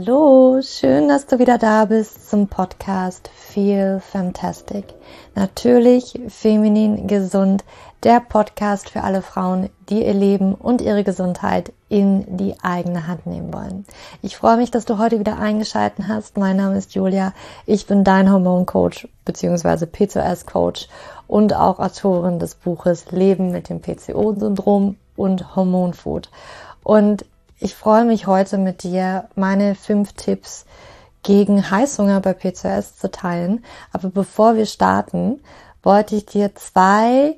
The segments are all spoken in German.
Hallo, schön, dass du wieder da bist zum Podcast Feel Fantastic. Natürlich feminin gesund, der Podcast für alle Frauen, die ihr Leben und ihre Gesundheit in die eigene Hand nehmen wollen. Ich freue mich, dass du heute wieder eingeschalten hast. Mein Name ist Julia. Ich bin dein Hormoncoach bzw. PCOS-Coach und auch Autorin des Buches Leben mit dem PCO-Syndrom und Hormonfood. Und ich freue mich heute mit dir, meine fünf Tipps gegen Heißhunger bei PCOS zu teilen. Aber bevor wir starten, wollte ich dir zwei,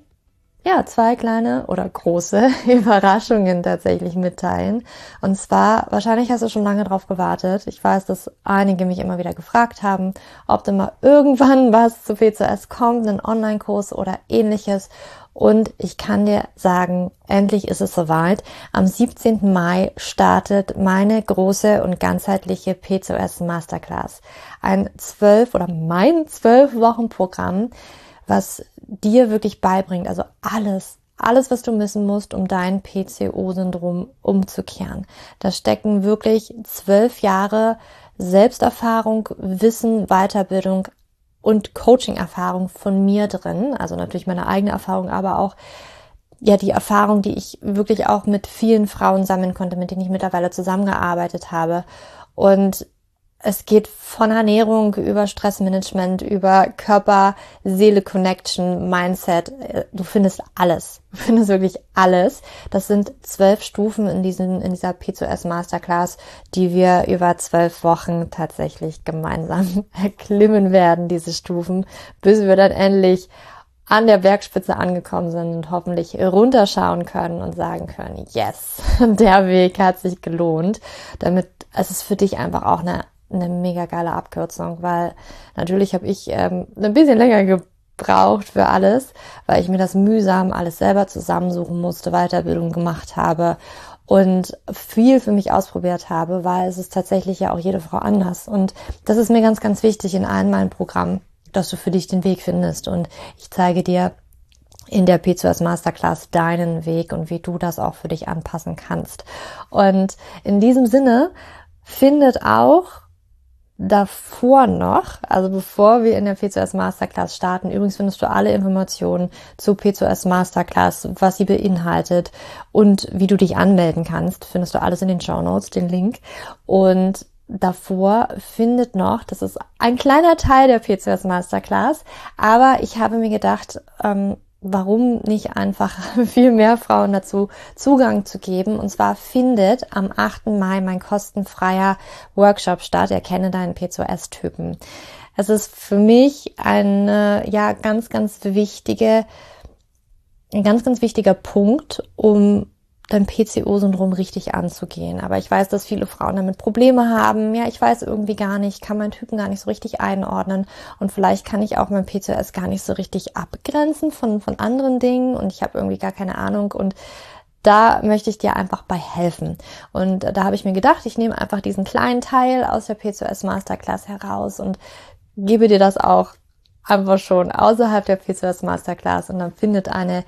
ja, zwei kleine oder große Überraschungen tatsächlich mitteilen. Und zwar, wahrscheinlich hast du schon lange drauf gewartet. Ich weiß, dass einige mich immer wieder gefragt haben, ob denn mal irgendwann was zu PCOS kommt, ein Online-Kurs oder ähnliches. Und ich kann dir sagen, endlich ist es soweit. Am 17. Mai startet meine große und ganzheitliche PCOS Masterclass. Ein zwölf oder mein zwölf Wochen Programm, was dir wirklich beibringt, also alles, alles, was du wissen musst, um dein PCO-Syndrom umzukehren. Da stecken wirklich zwölf Jahre Selbsterfahrung, Wissen, Weiterbildung, und Coaching-Erfahrung von mir drin. Also natürlich meine eigene Erfahrung, aber auch ja die Erfahrung, die ich wirklich auch mit vielen Frauen sammeln konnte, mit denen ich mittlerweile zusammengearbeitet habe. Und es geht von Ernährung über Stressmanagement, über Körper, Seele Connection, Mindset. Du findest alles. Du findest wirklich alles. Das sind zwölf Stufen in diesen, in dieser P2S Masterclass, die wir über zwölf Wochen tatsächlich gemeinsam erklimmen werden, diese Stufen, bis wir dann endlich an der Bergspitze angekommen sind und hoffentlich runterschauen können und sagen können, yes, der Weg hat sich gelohnt, damit es ist für dich einfach auch eine eine mega geile Abkürzung, weil natürlich habe ich ähm, ein bisschen länger gebraucht für alles, weil ich mir das mühsam alles selber zusammensuchen musste, Weiterbildung gemacht habe und viel für mich ausprobiert habe, weil es ist tatsächlich ja auch jede Frau anders. Und das ist mir ganz, ganz wichtig in allen meinen Programmen, dass du für dich den Weg findest. Und ich zeige dir in der P2S Masterclass deinen Weg und wie du das auch für dich anpassen kannst. Und in diesem Sinne findet auch davor noch, also bevor wir in der P2S Masterclass starten, übrigens findest du alle Informationen zu P2S Masterclass, was sie beinhaltet und wie du dich anmelden kannst, findest du alles in den Show Notes, den Link. Und davor findet noch, das ist ein kleiner Teil der P2S Masterclass, aber ich habe mir gedacht, ähm, warum nicht einfach viel mehr Frauen dazu Zugang zu geben. Und zwar findet am 8. Mai mein kostenfreier Workshop statt. Erkenne deinen P2S-Typen. Es ist für mich eine, ja, ganz, ganz wichtige, ein ganz, ganz wichtiger Punkt, um dein PCO-Syndrom richtig anzugehen. Aber ich weiß, dass viele Frauen damit Probleme haben. Ja, ich weiß irgendwie gar nicht, kann meinen Typen gar nicht so richtig einordnen. Und vielleicht kann ich auch mein PCOS gar nicht so richtig abgrenzen von, von anderen Dingen. Und ich habe irgendwie gar keine Ahnung. Und da möchte ich dir einfach bei helfen. Und da habe ich mir gedacht, ich nehme einfach diesen kleinen Teil aus der PCOS Masterclass heraus und gebe dir das auch einfach schon außerhalb der PCOS Masterclass. Und dann findet eine,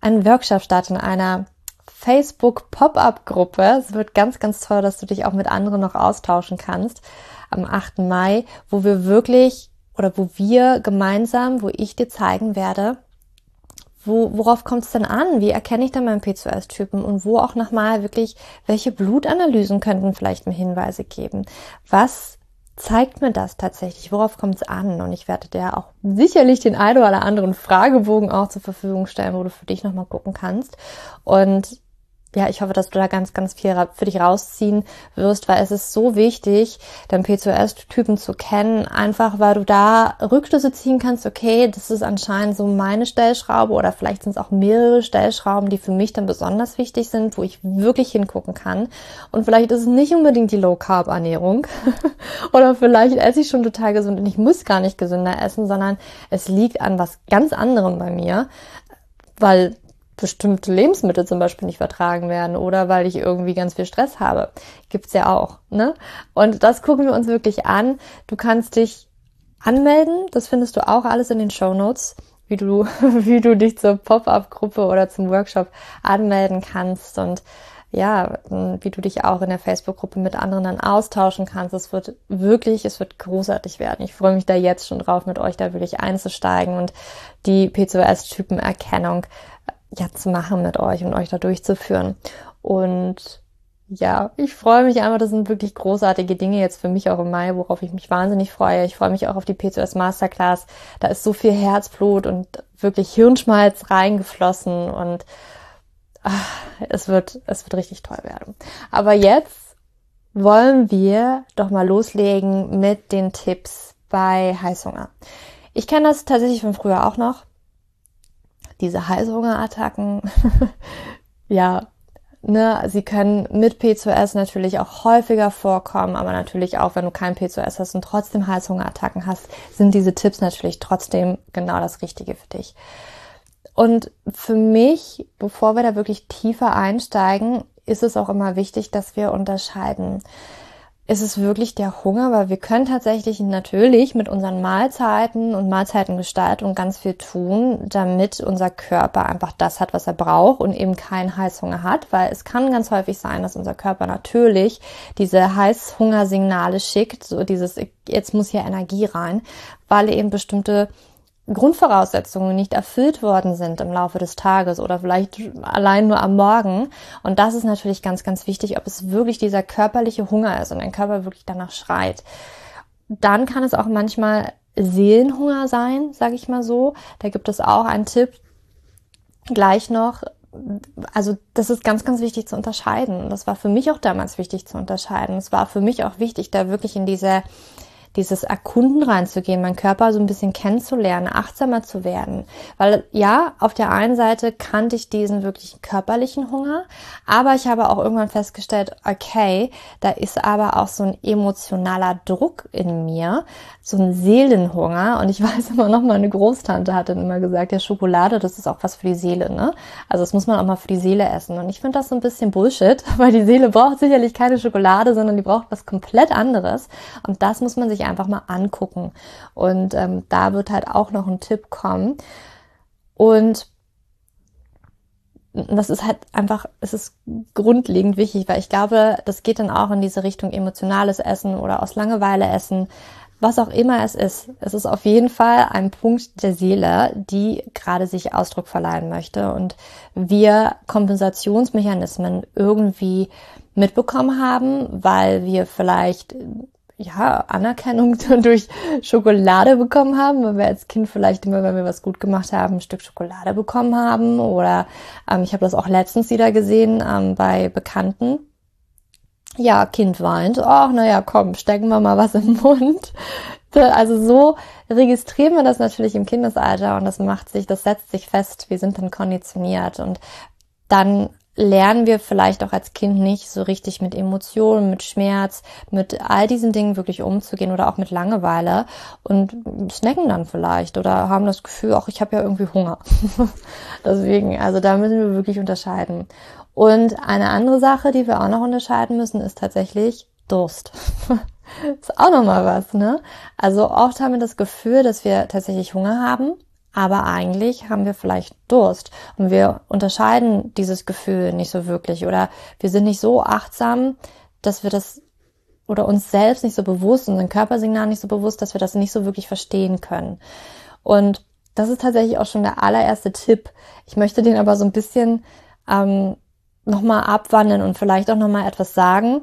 ein Workshop statt in einer Facebook Pop-up-Gruppe. Es wird ganz, ganz toll, dass du dich auch mit anderen noch austauschen kannst am 8. Mai, wo wir wirklich oder wo wir gemeinsam, wo ich dir zeigen werde, wo, worauf kommt es denn an? Wie erkenne ich denn meinen P2S-Typen? Und wo auch nochmal wirklich, welche Blutanalysen könnten vielleicht mir Hinweise geben? Was zeigt mir das tatsächlich? Worauf kommt es an? Und ich werde dir auch sicherlich den einen oder anderen Fragebogen auch zur Verfügung stellen, wo du für dich nochmal gucken kannst. Und ja, ich hoffe, dass du da ganz, ganz viel für dich rausziehen wirst, weil es ist so wichtig, deinen P2S-Typen zu kennen, einfach weil du da Rückschlüsse ziehen kannst, okay, das ist anscheinend so meine Stellschraube oder vielleicht sind es auch mehrere Stellschrauben, die für mich dann besonders wichtig sind, wo ich wirklich hingucken kann. Und vielleicht ist es nicht unbedingt die Low-Carb-Ernährung oder vielleicht esse ich schon total gesund und ich muss gar nicht gesünder essen, sondern es liegt an was ganz anderem bei mir, weil bestimmte Lebensmittel zum Beispiel nicht vertragen werden oder weil ich irgendwie ganz viel Stress habe. Gibt's ja auch, ne? Und das gucken wir uns wirklich an. Du kannst dich anmelden. Das findest du auch alles in den Show Notes, wie du, wie du dich zur Pop-up-Gruppe oder zum Workshop anmelden kannst und ja, wie du dich auch in der Facebook-Gruppe mit anderen dann austauschen kannst. Es wird wirklich, es wird großartig werden. Ich freue mich da jetzt schon drauf, mit euch da wirklich einzusteigen und die PCOS-Typenerkennung ja zu machen mit euch und euch da durchzuführen. Und ja, ich freue mich einfach. Das sind wirklich großartige Dinge jetzt für mich auch im Mai, worauf ich mich wahnsinnig freue. Ich freue mich auch auf die PCOS Masterclass. Da ist so viel Herzblut und wirklich Hirnschmalz reingeflossen und ach, es wird, es wird richtig toll werden. Aber jetzt wollen wir doch mal loslegen mit den Tipps bei Heißhunger. Ich kenne das tatsächlich von früher auch noch. Diese Heißhungerattacken. ja, Ne, sie können mit P2S natürlich auch häufiger vorkommen, aber natürlich auch, wenn du kein P2S hast und trotzdem Heißhungerattacken hast, sind diese Tipps natürlich trotzdem genau das Richtige für dich. Und für mich, bevor wir da wirklich tiefer einsteigen, ist es auch immer wichtig, dass wir unterscheiden ist es wirklich der Hunger, weil wir können tatsächlich natürlich mit unseren Mahlzeiten und Mahlzeitengestaltung ganz viel tun, damit unser Körper einfach das hat, was er braucht und eben keinen Heißhunger hat, weil es kann ganz häufig sein, dass unser Körper natürlich diese Heißhungersignale schickt, so dieses, jetzt muss hier Energie rein, weil eben bestimmte Grundvoraussetzungen nicht erfüllt worden sind im Laufe des Tages oder vielleicht allein nur am Morgen. Und das ist natürlich ganz, ganz wichtig, ob es wirklich dieser körperliche Hunger ist und ein Körper wirklich danach schreit. Dann kann es auch manchmal Seelenhunger sein, sage ich mal so. Da gibt es auch einen Tipp gleich noch. Also das ist ganz, ganz wichtig zu unterscheiden. Das war für mich auch damals wichtig zu unterscheiden. Es war für mich auch wichtig, da wirklich in diese dieses Erkunden reinzugehen, meinen Körper so ein bisschen kennenzulernen, achtsamer zu werden. Weil ja, auf der einen Seite kannte ich diesen wirklich körperlichen Hunger, aber ich habe auch irgendwann festgestellt, okay, da ist aber auch so ein emotionaler Druck in mir, so ein Seelenhunger. Und ich weiß immer noch, meine Großtante hat dann immer gesagt, ja, Schokolade, das ist auch was für die Seele, ne? Also das muss man auch mal für die Seele essen. Und ich finde das so ein bisschen Bullshit, weil die Seele braucht sicherlich keine Schokolade, sondern die braucht was komplett anderes. Und das muss man sich sich einfach mal angucken. Und ähm, da wird halt auch noch ein Tipp kommen. Und das ist halt einfach, es ist grundlegend wichtig, weil ich glaube, das geht dann auch in diese Richtung emotionales Essen oder aus Langeweile essen, was auch immer es ist. Es ist auf jeden Fall ein Punkt der Seele, die gerade sich Ausdruck verleihen möchte und wir Kompensationsmechanismen irgendwie mitbekommen haben, weil wir vielleicht ja, Anerkennung durch Schokolade bekommen haben, weil wir als Kind vielleicht immer, wenn wir was gut gemacht haben, ein Stück Schokolade bekommen haben. Oder ähm, ich habe das auch letztens wieder gesehen ähm, bei Bekannten. Ja, Kind weint. Ach, naja, komm, stecken wir mal was im Mund. Also so registrieren wir das natürlich im Kindesalter und das macht sich, das setzt sich fest. Wir sind dann konditioniert und dann lernen wir vielleicht auch als Kind nicht so richtig mit Emotionen, mit Schmerz, mit all diesen Dingen wirklich umzugehen oder auch mit Langeweile und snacken dann vielleicht oder haben das Gefühl, auch ich habe ja irgendwie Hunger. Deswegen, also da müssen wir wirklich unterscheiden. Und eine andere Sache, die wir auch noch unterscheiden müssen, ist tatsächlich Durst. ist auch nochmal was, ne? Also oft haben wir das Gefühl, dass wir tatsächlich Hunger haben aber eigentlich haben wir vielleicht Durst und wir unterscheiden dieses Gefühl nicht so wirklich oder wir sind nicht so achtsam, dass wir das oder uns selbst nicht so bewusst, unseren Körpersignal nicht so bewusst, dass wir das nicht so wirklich verstehen können. Und das ist tatsächlich auch schon der allererste Tipp. Ich möchte den aber so ein bisschen ähm, nochmal abwandeln und vielleicht auch nochmal etwas sagen,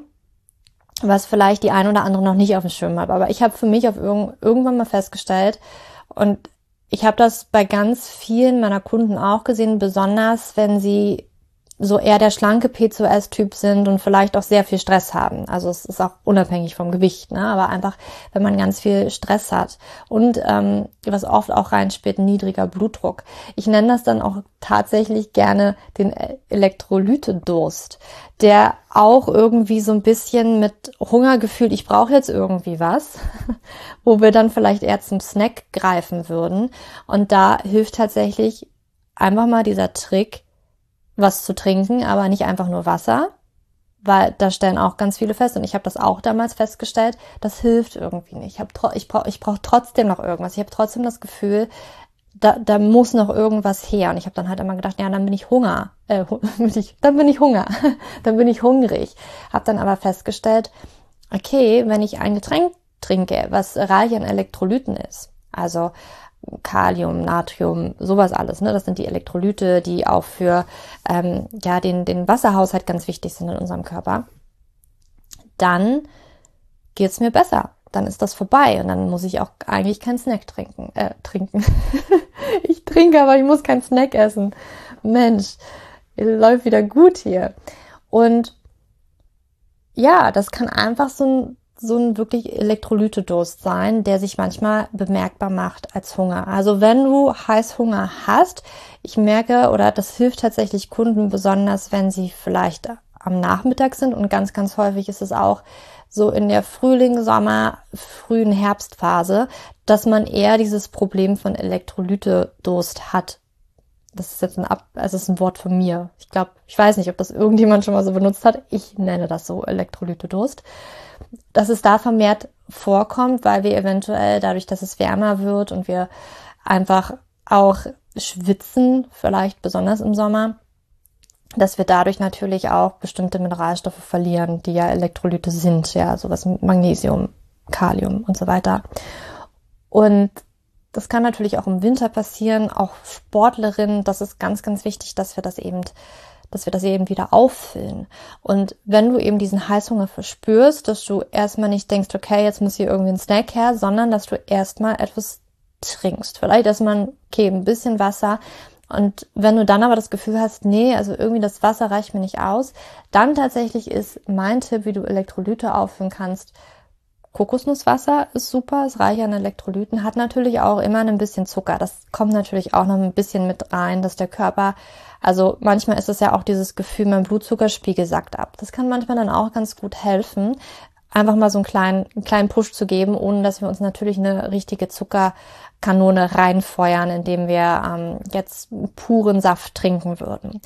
was vielleicht die ein oder andere noch nicht auf dem Schirm hat. Aber ich habe für mich auf irg irgendwann mal festgestellt, und ich habe das bei ganz vielen meiner Kunden auch gesehen, besonders wenn sie so eher der schlanke P2S-Typ sind und vielleicht auch sehr viel Stress haben. Also es ist auch unabhängig vom Gewicht, ne? aber einfach, wenn man ganz viel Stress hat. Und ähm, was oft auch reinspielt, niedriger Blutdruck. Ich nenne das dann auch tatsächlich gerne den Elektrolytedurst, der auch irgendwie so ein bisschen mit Hungergefühl, ich brauche jetzt irgendwie was, wo wir dann vielleicht eher zum Snack greifen würden. Und da hilft tatsächlich einfach mal dieser Trick, was zu trinken, aber nicht einfach nur Wasser, weil da stellen auch ganz viele fest und ich habe das auch damals festgestellt, das hilft irgendwie nicht. Ich, hab, ich brauche ich brauch trotzdem noch irgendwas. Ich habe trotzdem das Gefühl, da, da muss noch irgendwas her. Und ich habe dann halt immer gedacht, ja, dann bin ich Hunger. Äh, dann bin ich Hunger. dann bin ich hungrig. Habe dann aber festgestellt, okay, wenn ich ein Getränk trinke, was reich an Elektrolyten ist, also Kalium, Natrium, sowas alles. Ne? Das sind die Elektrolyte, die auch für ähm, ja, den, den Wasserhaushalt ganz wichtig sind in unserem Körper. Dann geht's mir besser. Dann ist das vorbei und dann muss ich auch eigentlich keinen Snack trinken. Äh, trinken. ich trinke, aber ich muss keinen Snack essen. Mensch, läuft wieder gut hier. Und ja, das kann einfach so ein so ein wirklich Elektrolytedurst sein, der sich manchmal bemerkbar macht als Hunger. Also wenn du Heißhunger hast, ich merke, oder das hilft tatsächlich Kunden besonders, wenn sie vielleicht am Nachmittag sind und ganz, ganz häufig ist es auch so in der Frühling, Sommer, frühen Herbstphase, dass man eher dieses Problem von Elektrolytedurst hat. Das ist jetzt ein Ab, also ist ein Wort von mir. Ich glaube, ich weiß nicht, ob das irgendjemand schon mal so benutzt hat. Ich nenne das so Elektrolytedurst dass es da vermehrt vorkommt, weil wir eventuell dadurch, dass es wärmer wird und wir einfach auch schwitzen, vielleicht besonders im Sommer, dass wir dadurch natürlich auch bestimmte Mineralstoffe verlieren, die ja Elektrolyte sind, ja, sowas wie Magnesium, Kalium und so weiter. Und das kann natürlich auch im Winter passieren, auch Sportlerinnen, das ist ganz, ganz wichtig, dass wir das eben dass wir das eben wieder auffüllen. Und wenn du eben diesen Heißhunger verspürst, dass du erstmal nicht denkst, okay, jetzt muss hier irgendwie ein Snack her, sondern dass du erstmal etwas trinkst. Vielleicht erstmal, okay, ein bisschen Wasser. Und wenn du dann aber das Gefühl hast, nee, also irgendwie das Wasser reicht mir nicht aus, dann tatsächlich ist mein Tipp, wie du Elektrolyte auffüllen kannst, Kokosnusswasser ist super, ist reich an Elektrolyten, hat natürlich auch immer ein bisschen Zucker. Das kommt natürlich auch noch ein bisschen mit rein, dass der Körper, also manchmal ist es ja auch dieses Gefühl, mein Blutzuckerspiegel sackt ab. Das kann manchmal dann auch ganz gut helfen, einfach mal so einen kleinen, einen kleinen Push zu geben, ohne dass wir uns natürlich eine richtige Zuckerkanone reinfeuern, indem wir ähm, jetzt puren Saft trinken würden.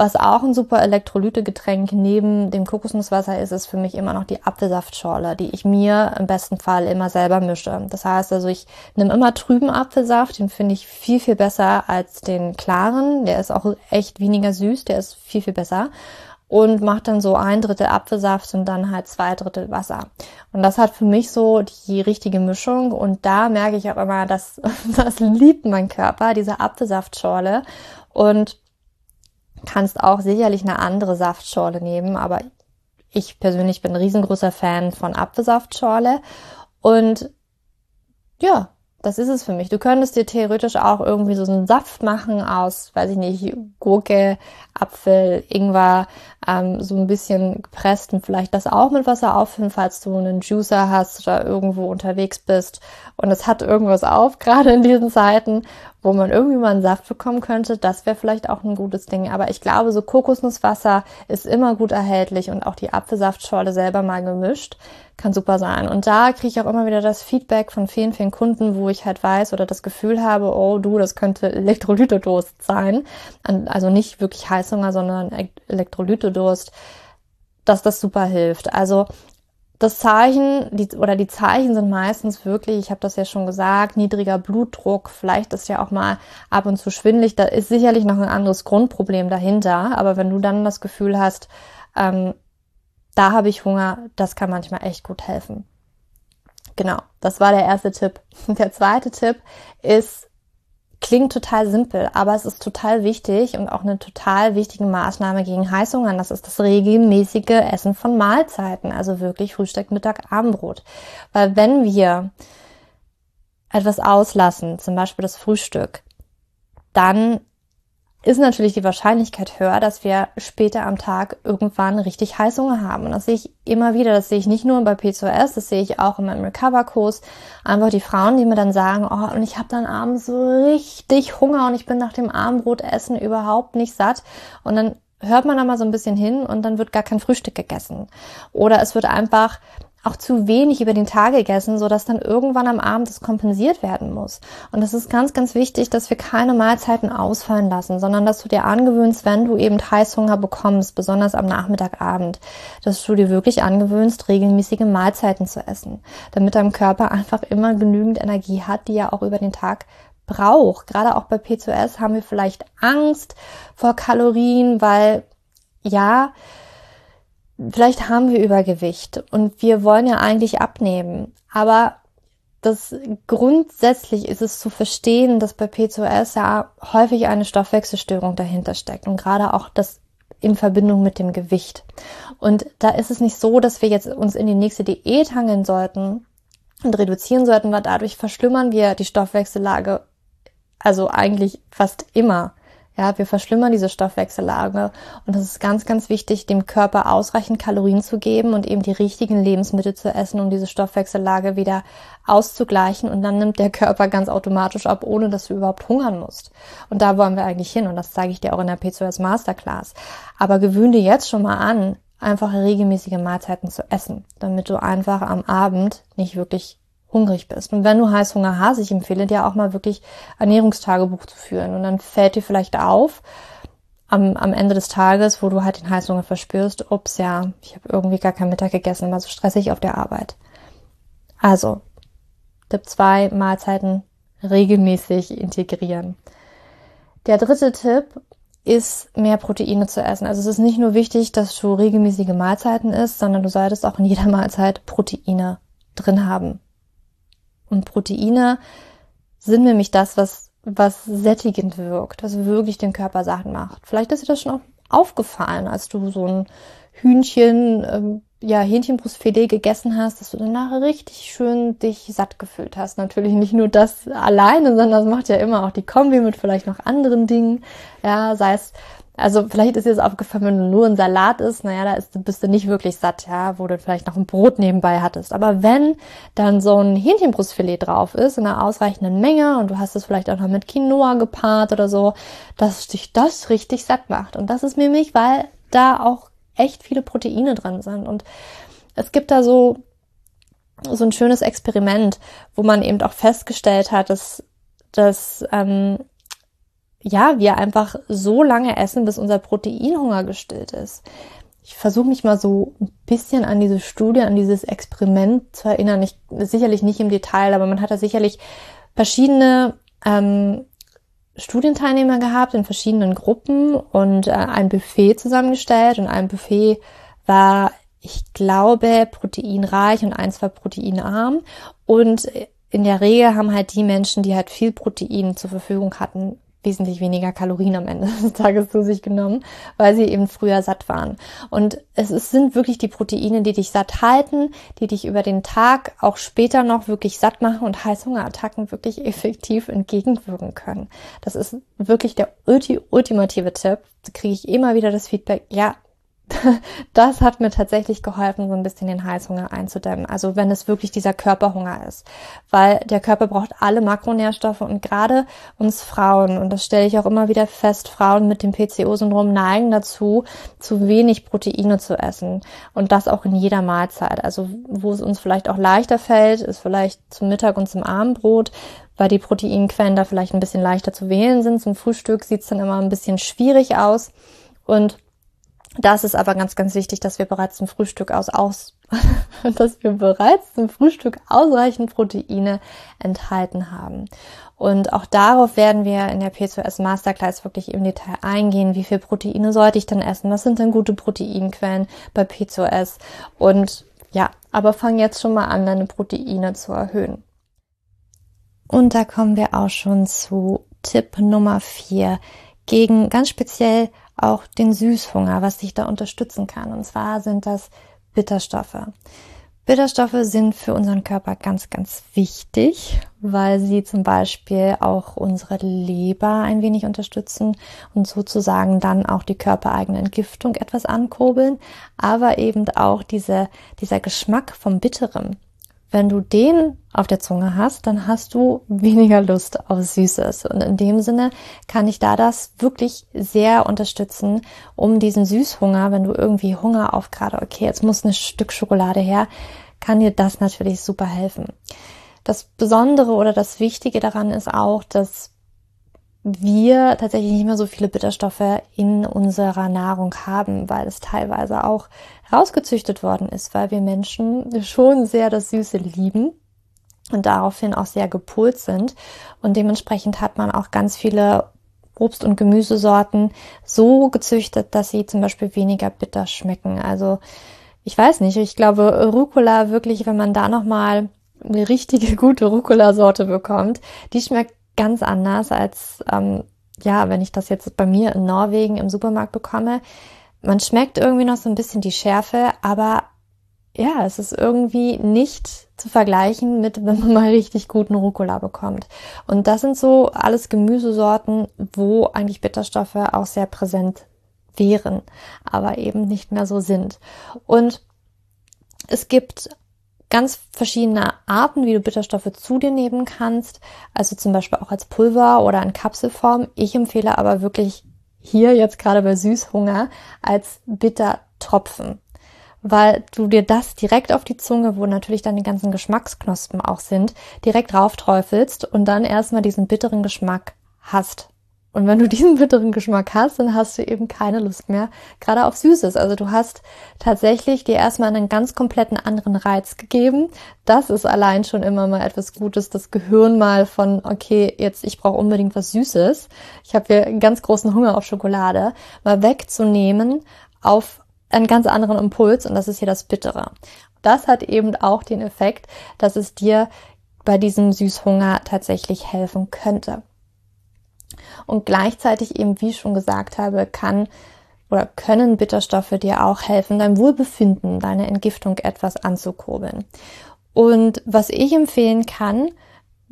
Was auch ein super Elektrolytegetränk neben dem Kokosnusswasser ist, ist für mich immer noch die Apfelsaftschorle, die ich mir im besten Fall immer selber mische. Das heißt also, ich nehme immer trüben Apfelsaft, den finde ich viel, viel besser als den klaren. Der ist auch echt weniger süß, der ist viel, viel besser. Und mache dann so ein Drittel Apfelsaft und dann halt zwei Drittel Wasser. Und das hat für mich so die richtige Mischung. Und da merke ich auch immer, dass das liebt mein Körper, diese Apfelsaftschorle. Und kannst auch sicherlich eine andere Saftschorle nehmen, aber ich persönlich bin ein riesengroßer Fan von Apfelsaftschorle. Und ja, das ist es für mich. Du könntest dir theoretisch auch irgendwie so einen Saft machen aus, weiß ich nicht, Gurke, Apfel, Ingwer, ähm, so ein bisschen gepresst und vielleicht das auch mit Wasser auffüllen, falls du einen Juicer hast oder irgendwo unterwegs bist. Und es hat irgendwas auf, gerade in diesen Zeiten, wo man irgendwie mal einen Saft bekommen könnte, das wäre vielleicht auch ein gutes Ding. Aber ich glaube, so Kokosnusswasser ist immer gut erhältlich und auch die Apfelsaftschorle selber mal gemischt kann super sein. Und da kriege ich auch immer wieder das Feedback von vielen, vielen Kunden, wo ich halt weiß oder das Gefühl habe, oh du, das könnte Elektrolytedurst sein. Also nicht wirklich Heißhunger, sondern Elektrolytedurst, dass das super hilft. Also das Zeichen die, oder die Zeichen sind meistens wirklich, ich habe das ja schon gesagt, niedriger Blutdruck, vielleicht ist ja auch mal ab und zu schwindlig, da ist sicherlich noch ein anderes Grundproblem dahinter, aber wenn du dann das Gefühl hast, ähm, da habe ich Hunger, das kann manchmal echt gut helfen. Genau, das war der erste Tipp. Der zweite Tipp ist, klingt total simpel, aber es ist total wichtig und auch eine total wichtige Maßnahme gegen Heißhunger. Das ist das regelmäßige Essen von Mahlzeiten, also wirklich Frühstück, Mittag, Abendbrot. Weil wenn wir etwas auslassen, zum Beispiel das Frühstück, dann ist natürlich die Wahrscheinlichkeit höher, dass wir später am Tag irgendwann richtig Heißhunger haben. Und das sehe ich immer wieder. Das sehe ich nicht nur bei P2S, das sehe ich auch in meinem Recover-Kurs. Einfach die Frauen, die mir dann sagen, oh, und ich habe dann abends so richtig Hunger und ich bin nach dem Abendbrotessen überhaupt nicht satt. Und dann hört man da mal so ein bisschen hin und dann wird gar kein Frühstück gegessen. Oder es wird einfach auch zu wenig über den Tag gegessen, so dass dann irgendwann am Abend das kompensiert werden muss. Und das ist ganz, ganz wichtig, dass wir keine Mahlzeiten ausfallen lassen, sondern dass du dir angewöhnst, wenn du eben Heißhunger bekommst, besonders am Nachmittagabend, dass du dir wirklich angewöhnst, regelmäßige Mahlzeiten zu essen, damit dein Körper einfach immer genügend Energie hat, die er auch über den Tag braucht. Gerade auch bei P2S haben wir vielleicht Angst vor Kalorien, weil ja, vielleicht haben wir Übergewicht und wir wollen ja eigentlich abnehmen. Aber das grundsätzlich ist es zu verstehen, dass bei PCOS ja häufig eine Stoffwechselstörung dahinter steckt und gerade auch das in Verbindung mit dem Gewicht. Und da ist es nicht so, dass wir jetzt uns in die nächste Diät hangeln sollten und reduzieren sollten, weil dadurch verschlimmern wir die Stoffwechsellage also eigentlich fast immer. Ja, wir verschlimmern diese Stoffwechsellage und es ist ganz, ganz wichtig, dem Körper ausreichend Kalorien zu geben und eben die richtigen Lebensmittel zu essen, um diese Stoffwechsellage wieder auszugleichen und dann nimmt der Körper ganz automatisch ab, ohne dass du überhaupt hungern musst. Und da wollen wir eigentlich hin und das zeige ich dir auch in der P2S Masterclass. Aber gewöhne dir jetzt schon mal an, einfach regelmäßige Mahlzeiten zu essen, damit du einfach am Abend nicht wirklich hungrig bist. Und wenn du Heißhunger hast, ich empfehle dir auch mal wirklich Ernährungstagebuch zu führen. Und dann fällt dir vielleicht auf, am, am Ende des Tages, wo du halt den Heißhunger verspürst, ups, ja, ich habe irgendwie gar keinen Mittag gegessen, war so stressig auf der Arbeit. Also, Tipp 2, Mahlzeiten regelmäßig integrieren. Der dritte Tipp ist, mehr Proteine zu essen. Also es ist nicht nur wichtig, dass du regelmäßige Mahlzeiten isst, sondern du solltest auch in jeder Mahlzeit Proteine drin haben. Und Proteine sind nämlich das, was, was sättigend wirkt, was wirklich den Körper satt macht. Vielleicht ist dir das schon auch aufgefallen, als du so ein Hühnchen, ähm, ja, Hähnchenbrustfilet gegessen hast, dass du danach richtig schön dich satt gefühlt hast. Natürlich nicht nur das alleine, sondern das macht ja immer auch die Kombi mit vielleicht noch anderen Dingen. Ja, sei es also vielleicht ist dir das aufgefallen, wenn du nur ein Salat isst, naja, da ist, bist du nicht wirklich satt, ja, wo du vielleicht noch ein Brot nebenbei hattest. Aber wenn dann so ein Hähnchenbrustfilet drauf ist, in einer ausreichenden Menge und du hast es vielleicht auch noch mit Quinoa gepaart oder so, dass dich das richtig satt macht. Und das ist nämlich, weil da auch echt viele Proteine drin sind. Und es gibt da so, so ein schönes Experiment, wo man eben auch festgestellt hat, dass, dass ähm, ja, wir einfach so lange essen, bis unser Proteinhunger gestillt ist. Ich versuche mich mal so ein bisschen an diese Studie, an dieses Experiment zu erinnern. Ich, sicherlich nicht im Detail, aber man hat da sicherlich verschiedene ähm, Studienteilnehmer gehabt in verschiedenen Gruppen und äh, ein Buffet zusammengestellt und ein Buffet war, ich glaube, proteinreich und eins war proteinarm und in der Regel haben halt die Menschen, die halt viel Protein zur Verfügung hatten, wesentlich weniger Kalorien am Ende des Tages zu sich genommen, weil sie eben früher satt waren. Und es, es sind wirklich die Proteine, die dich satt halten, die dich über den Tag auch später noch wirklich satt machen und Heißhungerattacken wirklich effektiv entgegenwirken können. Das ist wirklich der ulti ultimative Tipp. Da kriege ich immer wieder das Feedback, ja, das hat mir tatsächlich geholfen, so ein bisschen den Heißhunger einzudämmen. Also wenn es wirklich dieser Körperhunger ist. Weil der Körper braucht alle Makronährstoffe und gerade uns Frauen, und das stelle ich auch immer wieder fest, Frauen mit dem PCO-Syndrom neigen dazu, zu wenig Proteine zu essen. Und das auch in jeder Mahlzeit. Also wo es uns vielleicht auch leichter fällt, ist vielleicht zum Mittag und zum Abendbrot, weil die Proteinquellen da vielleicht ein bisschen leichter zu wählen sind. Zum Frühstück sieht es dann immer ein bisschen schwierig aus. Und das ist aber ganz, ganz wichtig, dass wir bereits zum Frühstück aus, aus dass wir bereits zum Frühstück ausreichend Proteine enthalten haben. Und auch darauf werden wir in der P2S Masterclass wirklich im Detail eingehen. Wie viel Proteine sollte ich denn essen? Was sind denn gute Proteinquellen bei P2S? Und ja, aber fang jetzt schon mal an, deine Proteine zu erhöhen. Und da kommen wir auch schon zu Tipp Nummer vier gegen ganz speziell auch den Süßhunger, was dich da unterstützen kann. Und zwar sind das Bitterstoffe. Bitterstoffe sind für unseren Körper ganz, ganz wichtig, weil sie zum Beispiel auch unsere Leber ein wenig unterstützen und sozusagen dann auch die körpereigene Entgiftung etwas ankurbeln, aber eben auch diese, dieser Geschmack vom Bitteren wenn du den auf der Zunge hast, dann hast du weniger Lust auf Süßes. Und in dem Sinne kann ich da das wirklich sehr unterstützen, um diesen Süßhunger, wenn du irgendwie Hunger auf gerade, okay, jetzt muss ein Stück Schokolade her, kann dir das natürlich super helfen. Das Besondere oder das Wichtige daran ist auch, dass wir tatsächlich nicht mehr so viele Bitterstoffe in unserer Nahrung haben, weil es teilweise auch rausgezüchtet worden ist, weil wir Menschen schon sehr das Süße lieben und daraufhin auch sehr gepult sind. Und dementsprechend hat man auch ganz viele Obst- und Gemüsesorten so gezüchtet, dass sie zum Beispiel weniger bitter schmecken. Also ich weiß nicht, ich glaube Rucola wirklich, wenn man da nochmal eine richtige gute Rucola-Sorte bekommt, die schmeckt ganz anders als ähm, ja, wenn ich das jetzt bei mir in Norwegen im Supermarkt bekomme. Man schmeckt irgendwie noch so ein bisschen die Schärfe, aber ja, es ist irgendwie nicht zu vergleichen mit, wenn man mal richtig guten Rucola bekommt. Und das sind so alles Gemüsesorten, wo eigentlich Bitterstoffe auch sehr präsent wären, aber eben nicht mehr so sind. Und es gibt ganz verschiedene Arten, wie du Bitterstoffe zu dir nehmen kannst. Also zum Beispiel auch als Pulver oder in Kapselform. Ich empfehle aber wirklich hier jetzt gerade bei Süßhunger als Bittertropfen weil du dir das direkt auf die Zunge, wo natürlich dann die ganzen Geschmacksknospen auch sind, direkt raufträufelst und dann erstmal diesen bitteren Geschmack hast. Und wenn du diesen bitteren Geschmack hast, dann hast du eben keine Lust mehr, gerade auf Süßes. Also du hast tatsächlich dir erstmal einen ganz kompletten anderen Reiz gegeben. Das ist allein schon immer mal etwas Gutes, das Gehirn mal von, okay, jetzt ich brauche unbedingt was Süßes. Ich habe hier ganz großen Hunger auf Schokolade, mal wegzunehmen auf einen ganz anderen Impuls und das ist hier das Bittere. Das hat eben auch den Effekt, dass es dir bei diesem Süßhunger tatsächlich helfen könnte. Und gleichzeitig eben, wie ich schon gesagt habe, kann oder können Bitterstoffe dir auch helfen, dein Wohlbefinden, deine Entgiftung etwas anzukurbeln. Und was ich empfehlen kann,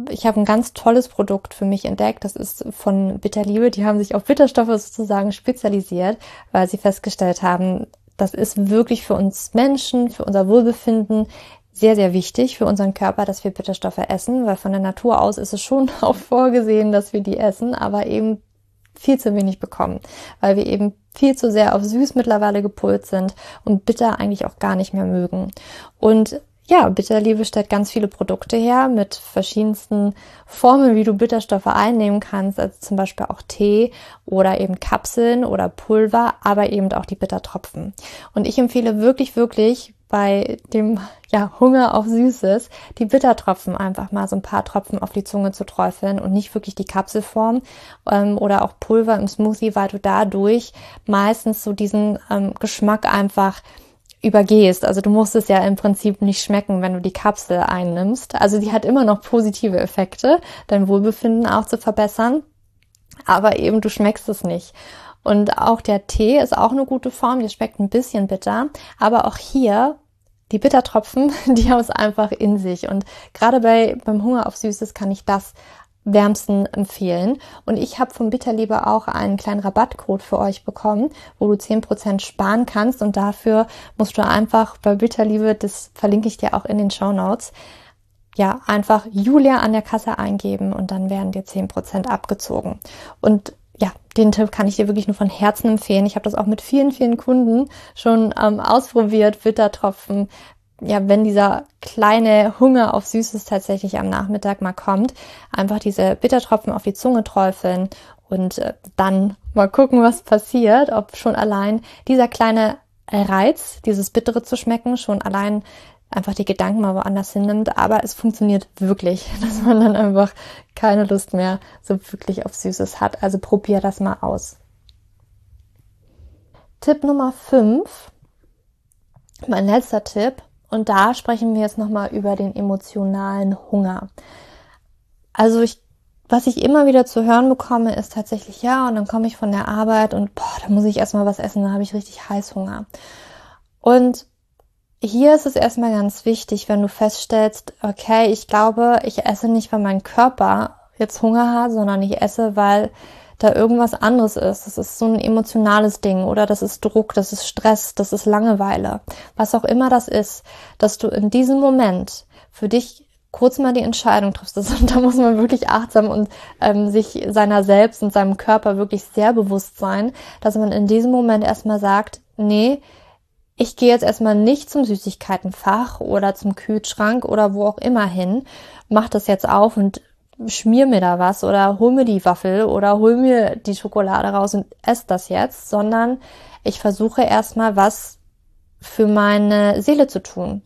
ich habe ein ganz tolles Produkt für mich entdeckt. Das ist von Bitterliebe. Die haben sich auf Bitterstoffe sozusagen spezialisiert, weil sie festgestellt haben, das ist wirklich für uns Menschen, für unser Wohlbefinden sehr, sehr wichtig für unseren Körper, dass wir Bitterstoffe essen, weil von der Natur aus ist es schon auch vorgesehen, dass wir die essen, aber eben viel zu wenig bekommen, weil wir eben viel zu sehr auf süß mittlerweile gepolt sind und bitter eigentlich auch gar nicht mehr mögen. Und ja, Bitterliebe stellt ganz viele Produkte her mit verschiedensten Formen, wie du Bitterstoffe einnehmen kannst, also zum Beispiel auch Tee oder eben Kapseln oder Pulver, aber eben auch die Bittertropfen. Und ich empfehle wirklich, wirklich bei dem ja, Hunger auf Süßes, die Bittertropfen einfach mal so ein paar Tropfen auf die Zunge zu träufeln und nicht wirklich die Kapselform ähm, oder auch Pulver im Smoothie, weil du dadurch meistens so diesen ähm, Geschmack einfach übergehst. Also du musst es ja im Prinzip nicht schmecken, wenn du die Kapsel einnimmst. Also die hat immer noch positive Effekte, dein Wohlbefinden auch zu verbessern. Aber eben du schmeckst es nicht. Und auch der Tee ist auch eine gute Form, die schmeckt ein bisschen bitter. Aber auch hier die Bittertropfen, die haben es einfach in sich. Und gerade bei, beim Hunger auf Süßes kann ich das wärmsten empfehlen. Und ich habe vom Bitterliebe auch einen kleinen Rabattcode für euch bekommen, wo du zehn Prozent sparen kannst. Und dafür musst du einfach bei Bitterliebe, das verlinke ich dir auch in den Show Notes, ja, einfach Julia an der Kasse eingeben und dann werden dir zehn Prozent abgezogen. Und ja, den Tipp kann ich dir wirklich nur von Herzen empfehlen. Ich habe das auch mit vielen, vielen Kunden schon ähm, ausprobiert. Bittertropfen ja, wenn dieser kleine Hunger auf Süßes tatsächlich am Nachmittag mal kommt, einfach diese Bittertropfen auf die Zunge träufeln und äh, dann mal gucken, was passiert, ob schon allein dieser kleine Reiz, dieses Bittere zu schmecken, schon allein einfach die Gedanken mal woanders hinnimmt. Aber es funktioniert wirklich, dass man dann einfach keine Lust mehr so wirklich auf Süßes hat. Also probier das mal aus. Tipp Nummer 5, mein letzter Tipp, und da sprechen wir jetzt nochmal über den emotionalen Hunger. Also ich, was ich immer wieder zu hören bekomme, ist tatsächlich, ja, und dann komme ich von der Arbeit und boah, da muss ich erstmal was essen, da habe ich richtig Heißhunger. Und hier ist es erstmal ganz wichtig, wenn du feststellst, okay, ich glaube, ich esse nicht, weil mein Körper jetzt Hunger hat, sondern ich esse, weil da irgendwas anderes ist. Das ist so ein emotionales Ding oder das ist Druck, das ist Stress, das ist Langeweile. Was auch immer das ist, dass du in diesem Moment für dich kurz mal die Entscheidung triffst. Und da muss man wirklich achtsam und ähm, sich seiner selbst und seinem Körper wirklich sehr bewusst sein, dass man in diesem Moment erstmal sagt, nee, ich gehe jetzt erstmal nicht zum Süßigkeitenfach oder zum Kühlschrank oder wo auch immer hin, mach das jetzt auf und schmier mir da was oder hol mir die Waffel oder hol mir die Schokolade raus und ess das jetzt, sondern ich versuche erstmal was für meine Seele zu tun.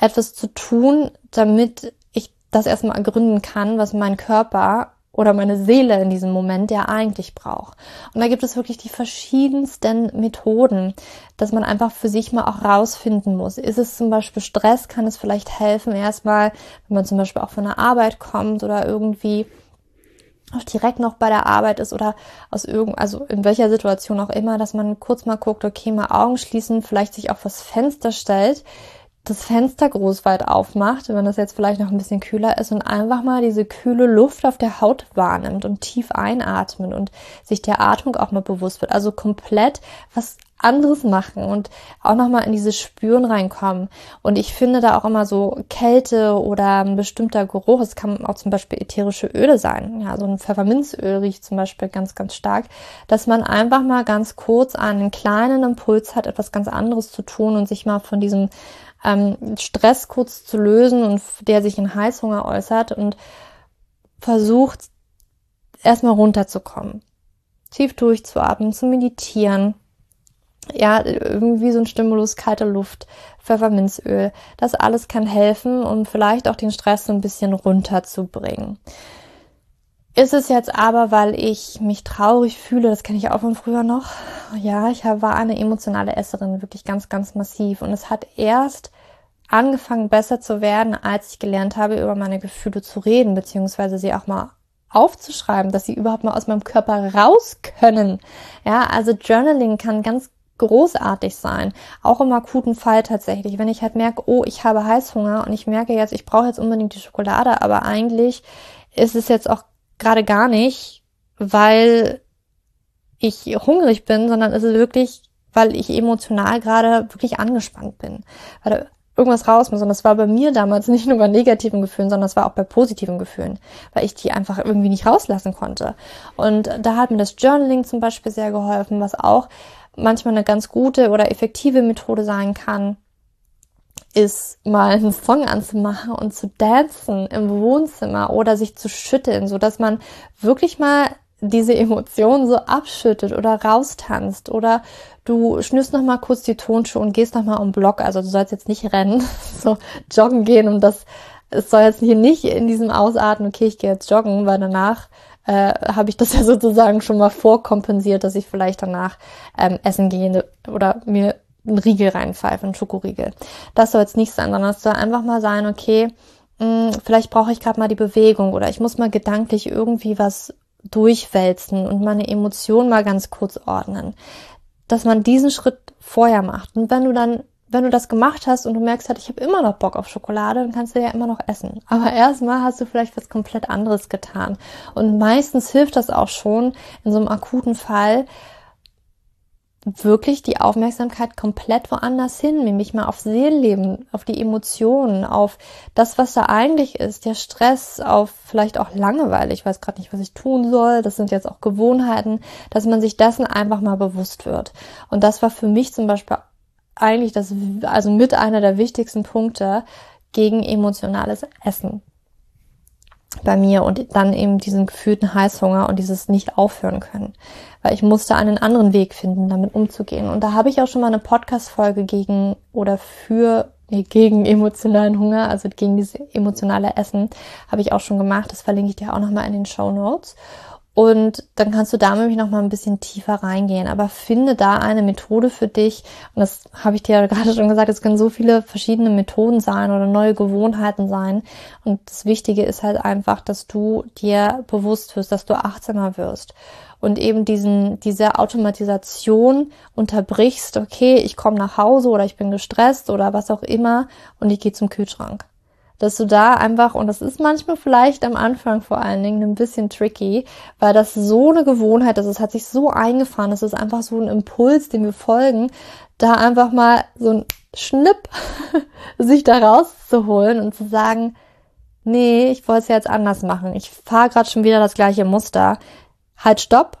Etwas zu tun, damit ich das erstmal ergründen kann, was mein Körper oder meine Seele in diesem Moment ja eigentlich braucht. Und da gibt es wirklich die verschiedensten Methoden, dass man einfach für sich mal auch rausfinden muss. Ist es zum Beispiel Stress, kann es vielleicht helfen, erstmal, wenn man zum Beispiel auch von der Arbeit kommt oder irgendwie auch direkt noch bei der Arbeit ist oder aus irgend, also in welcher Situation auch immer, dass man kurz mal guckt, okay, mal Augen schließen, vielleicht sich auf das Fenster stellt, das Fenster groß weit aufmacht, wenn das jetzt vielleicht noch ein bisschen kühler ist und einfach mal diese kühle Luft auf der Haut wahrnimmt und tief einatmen und sich der Atmung auch mal bewusst wird. Also komplett was anderes machen und auch nochmal in dieses Spüren reinkommen. Und ich finde da auch immer so Kälte oder ein bestimmter Geruch, es kann auch zum Beispiel ätherische Öle sein. Ja, so ein Pfefferminzöl riecht zum Beispiel ganz, ganz stark, dass man einfach mal ganz kurz einen kleinen Impuls hat, etwas ganz anderes zu tun und sich mal von diesem ähm, Stress kurz zu lösen und der sich in Heißhunger äußert und versucht erstmal runterzukommen, tief durchzuatmen, zu meditieren. Ja, irgendwie so ein Stimulus, kalte Luft, Pfefferminzöl. Das alles kann helfen, um vielleicht auch den Stress so ein bisschen runterzubringen. Ist es jetzt aber, weil ich mich traurig fühle, das kenne ich auch von früher noch. Ja, ich war eine emotionale Esserin, wirklich ganz, ganz massiv. Und es hat erst angefangen besser zu werden, als ich gelernt habe, über meine Gefühle zu reden, beziehungsweise sie auch mal aufzuschreiben, dass sie überhaupt mal aus meinem Körper raus können. Ja, also Journaling kann ganz großartig sein. Auch im akuten Fall tatsächlich. Wenn ich halt merke, oh, ich habe Heißhunger und ich merke jetzt, ich brauche jetzt unbedingt die Schokolade, aber eigentlich ist es jetzt auch gerade gar nicht, weil ich hungrig bin, sondern es ist wirklich, weil ich emotional gerade wirklich angespannt bin. Weil irgendwas raus muss. Und das war bei mir damals nicht nur bei negativen Gefühlen, sondern es war auch bei positiven Gefühlen, weil ich die einfach irgendwie nicht rauslassen konnte. Und da hat mir das Journaling zum Beispiel sehr geholfen, was auch manchmal eine ganz gute oder effektive Methode sein kann, ist, mal einen Song anzumachen und zu dancen im Wohnzimmer oder sich zu schütteln, so dass man wirklich mal diese Emotionen so abschüttet oder raustanzt oder du schnürst noch mal kurz die Tonschuhe und gehst noch mal um Block. Also du sollst jetzt nicht rennen, so joggen gehen und das es soll jetzt hier nicht in diesem Ausatmen, okay, ich gehe jetzt joggen, weil danach äh, habe ich das ja sozusagen schon mal vorkompensiert, dass ich vielleicht danach ähm, essen gehe oder mir einen Riegel reinpfeife, einen Schokoriegel. Das soll jetzt nicht sein, sondern es soll einfach mal sein, okay, mh, hm, vielleicht brauche ich gerade mal die Bewegung oder ich muss mal gedanklich irgendwie was durchwälzen und meine Emotionen mal ganz kurz ordnen. Dass man diesen Schritt vorher macht. Und wenn du dann, wenn du das gemacht hast und du merkst halt, ich habe immer noch Bock auf Schokolade, dann kannst du ja immer noch essen. Aber erstmal hast du vielleicht was komplett anderes getan. Und meistens hilft das auch schon in so einem akuten Fall, wirklich die Aufmerksamkeit komplett woanders hin, nämlich mal auf Seelenleben, auf die Emotionen, auf das, was da eigentlich ist, der Stress, auf vielleicht auch Langeweile. Ich weiß gerade nicht, was ich tun soll. Das sind jetzt auch Gewohnheiten, dass man sich dessen einfach mal bewusst wird. Und das war für mich zum Beispiel eigentlich das, also mit einer der wichtigsten Punkte gegen emotionales Essen bei mir und dann eben diesen gefühlten Heißhunger und dieses nicht aufhören können. Weil ich musste einen anderen Weg finden, damit umzugehen. Und da habe ich auch schon mal eine Podcast-Folge gegen oder für nee, gegen emotionalen Hunger, also gegen dieses emotionale Essen, habe ich auch schon gemacht. Das verlinke ich dir auch nochmal in den Show Notes. Und dann kannst du da nämlich noch mal ein bisschen tiefer reingehen. Aber finde da eine Methode für dich. Und das habe ich dir ja gerade schon gesagt, es können so viele verschiedene Methoden sein oder neue Gewohnheiten sein. Und das Wichtige ist halt einfach, dass du dir bewusst wirst, dass du achtsamer wirst. Und eben diesen, diese Automatisation unterbrichst, okay, ich komme nach Hause oder ich bin gestresst oder was auch immer und ich gehe zum Kühlschrank dass du da einfach, und das ist manchmal vielleicht am Anfang vor allen Dingen ein bisschen tricky, weil das so eine Gewohnheit ist, es hat sich so eingefahren, es ist einfach so ein Impuls, dem wir folgen, da einfach mal so ein Schnipp sich da rauszuholen und zu sagen, nee, ich wollte es jetzt anders machen. Ich fahre gerade schon wieder das gleiche Muster. Halt, stopp.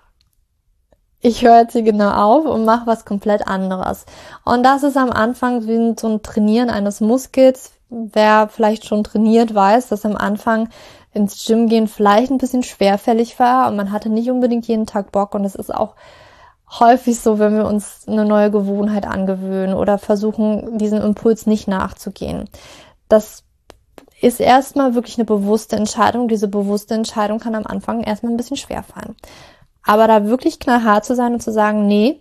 Ich höre jetzt hier genau auf und mache was komplett anderes. Und das ist am Anfang wie so ein Trainieren eines Muskels, wer vielleicht schon trainiert, weiß, dass am Anfang ins Gym gehen vielleicht ein bisschen schwerfällig war und man hatte nicht unbedingt jeden Tag Bock und es ist auch häufig so, wenn wir uns eine neue Gewohnheit angewöhnen oder versuchen, diesem Impuls nicht nachzugehen. Das ist erstmal wirklich eine bewusste Entscheidung. Diese bewusste Entscheidung kann am Anfang erstmal ein bisschen schwer fallen. Aber da wirklich knallhart zu sein und zu sagen, nee,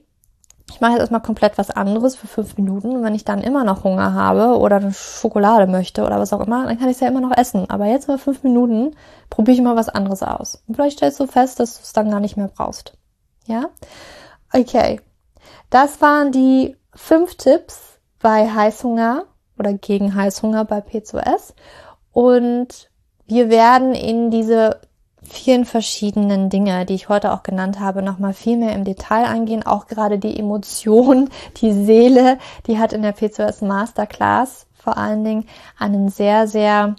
ich mache jetzt erstmal komplett was anderes für fünf Minuten und wenn ich dann immer noch Hunger habe oder eine Schokolade möchte oder was auch immer, dann kann ich es ja immer noch essen. Aber jetzt mal fünf Minuten probiere ich mal was anderes aus. Und vielleicht stellst du fest, dass du es dann gar nicht mehr brauchst. Ja? Okay. Das waren die fünf Tipps bei Heißhunger oder gegen Heißhunger bei P2S. Und wir werden in diese vielen verschiedenen Dinge, die ich heute auch genannt habe, nochmal viel mehr im Detail eingehen. Auch gerade die Emotion, die Seele, die hat in der P2S Masterclass vor allen Dingen einen sehr, sehr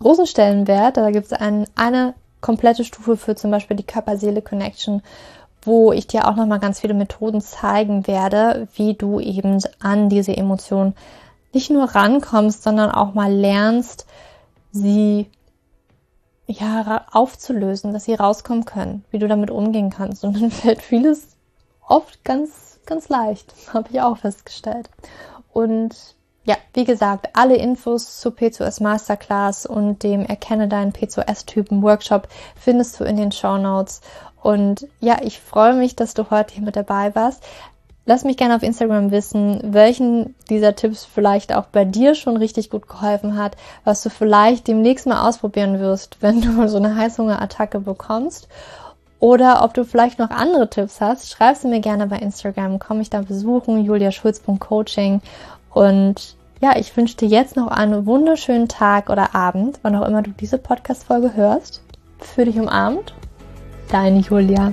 großen Stellenwert. Da gibt es ein, eine komplette Stufe für zum Beispiel die Körper-Seele-Connection, wo ich dir auch nochmal ganz viele Methoden zeigen werde, wie du eben an diese Emotion nicht nur rankommst, sondern auch mal lernst, sie ja, aufzulösen, dass sie rauskommen können, wie du damit umgehen kannst. Und dann fällt vieles oft ganz, ganz leicht, habe ich auch festgestellt. Und ja, wie gesagt, alle Infos zur P2S Masterclass und dem Erkenne deinen P2S-Typen Workshop findest du in den Show Notes. Und ja, ich freue mich, dass du heute hier mit dabei warst. Lass mich gerne auf Instagram wissen, welchen dieser Tipps vielleicht auch bei dir schon richtig gut geholfen hat, was du vielleicht demnächst mal ausprobieren wirst, wenn du so eine Heißhungerattacke bekommst. Oder ob du vielleicht noch andere Tipps hast, schreib sie mir gerne bei Instagram, komm mich da besuchen, juliaschulz.coaching. Und ja, ich wünsche dir jetzt noch einen wunderschönen Tag oder Abend, wann auch immer du diese Podcast-Folge hörst. Für dich umarmt, deine Julia.